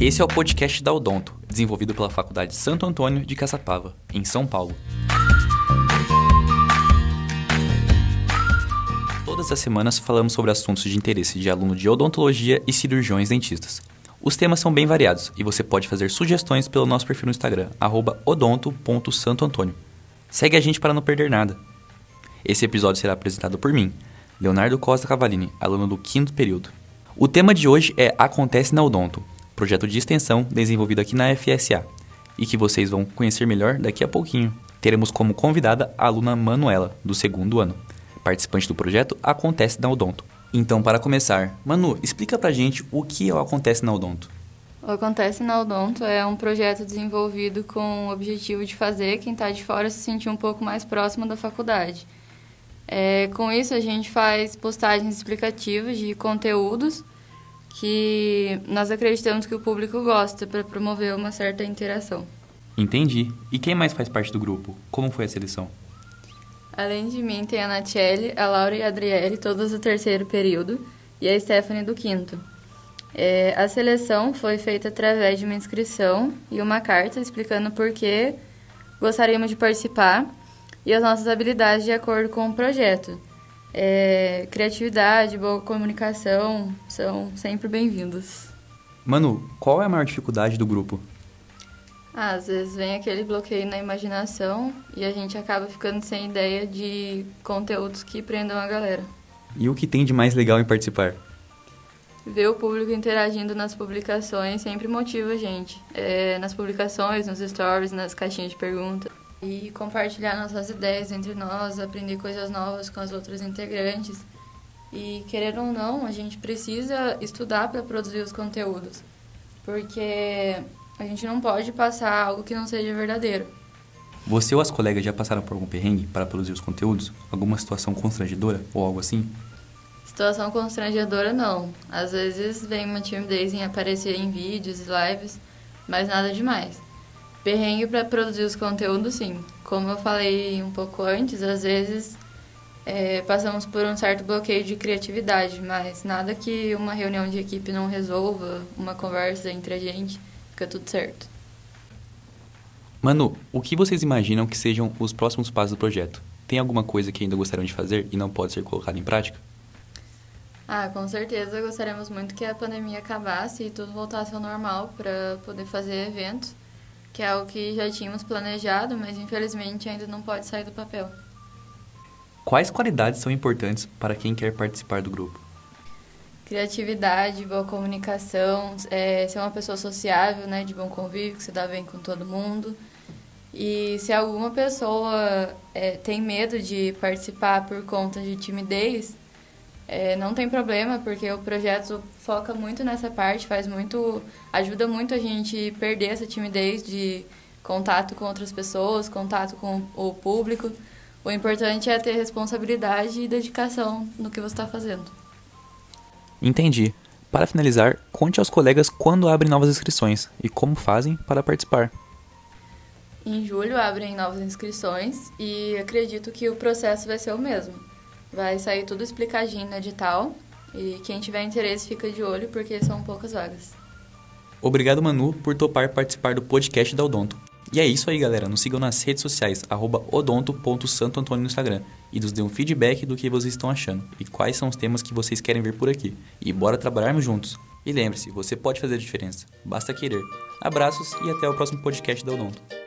Esse é o podcast da Odonto, desenvolvido pela Faculdade Santo Antônio de Caçapava, em São Paulo. Todas as semanas falamos sobre assuntos de interesse de aluno de odontologia e cirurgiões dentistas. Os temas são bem variados e você pode fazer sugestões pelo nosso perfil no Instagram, odonto.santoantônio. Segue a gente para não perder nada. Esse episódio será apresentado por mim, Leonardo Costa Cavalini, aluno do quinto período. O tema de hoje é Acontece na Odonto, projeto de extensão desenvolvido aqui na FSA, e que vocês vão conhecer melhor daqui a pouquinho. Teremos como convidada a aluna Manuela, do segundo ano. Participante do projeto Acontece na Odonto. Então, para começar, Manu, explica pra gente o que é o Acontece na Odonto. O Acontece na Odonto é um projeto desenvolvido com o objetivo de fazer quem está de fora se sentir um pouco mais próximo da faculdade. É, com isso, a gente faz postagens explicativas de conteúdos que nós acreditamos que o público gosta para promover uma certa interação. Entendi. E quem mais faz parte do grupo? Como foi a seleção? Além de mim, tem a Natiele, a Laura e a Adriele, todas do terceiro período, e a Stephanie do quinto. É, a seleção foi feita através de uma inscrição e uma carta explicando por que gostaríamos de participar e as nossas habilidades de acordo com o projeto. É, criatividade, boa comunicação são sempre bem-vindos. Manu, qual é a maior dificuldade do grupo? Ah, às vezes vem aquele bloqueio na imaginação e a gente acaba ficando sem ideia de conteúdos que prendam a galera. E o que tem de mais legal em participar? Ver o público interagindo nas publicações sempre motiva a gente. É, nas publicações, nos stories, nas caixinhas de perguntas. E compartilhar nossas ideias entre nós, aprender coisas novas com as outras integrantes. E, querer ou não, a gente precisa estudar para produzir os conteúdos. Porque a gente não pode passar algo que não seja verdadeiro. Você ou as colegas já passaram por algum perrengue para produzir os conteúdos? Alguma situação constrangedora ou algo assim? Situação constrangedora não. Às vezes vem uma timidez em aparecer em vídeos e lives, mas nada demais. Perrengue para produzir os conteúdos, sim. Como eu falei um pouco antes, às vezes é, passamos por um certo bloqueio de criatividade, mas nada que uma reunião de equipe não resolva, uma conversa entre a gente fica tudo certo. Manu, o que vocês imaginam que sejam os próximos passos do projeto? Tem alguma coisa que ainda gostariam de fazer e não pode ser colocada em prática? Ah, com certeza gostaríamos muito que a pandemia acabasse e tudo voltasse ao normal para poder fazer eventos, que é algo que já tínhamos planejado, mas infelizmente ainda não pode sair do papel. Quais qualidades são importantes para quem quer participar do grupo? criatividade, boa comunicação, é, ser uma pessoa sociável, né, de bom convívio, que se dá bem com todo mundo. E se alguma pessoa é, tem medo de participar por conta de timidez, é, não tem problema, porque o projeto foca muito nessa parte, faz muito, ajuda muito a gente perder essa timidez de contato com outras pessoas, contato com o público. O importante é ter responsabilidade e dedicação no que você está fazendo. Entendi. Para finalizar, conte aos colegas quando abrem novas inscrições e como fazem para participar. Em julho abrem novas inscrições e acredito que o processo vai ser o mesmo. Vai sair tudo explicadinho no edital e quem tiver interesse fica de olho porque são poucas vagas. Obrigado, Manu, por topar participar do podcast da Odonto. E é isso aí, galera. Nos sigam nas redes sociais, odonto.santoantônio no Instagram. E nos dê um feedback do que vocês estão achando. E quais são os temas que vocês querem ver por aqui. E bora trabalharmos juntos. E lembre-se, você pode fazer a diferença. Basta querer. Abraços e até o próximo podcast da Odonto.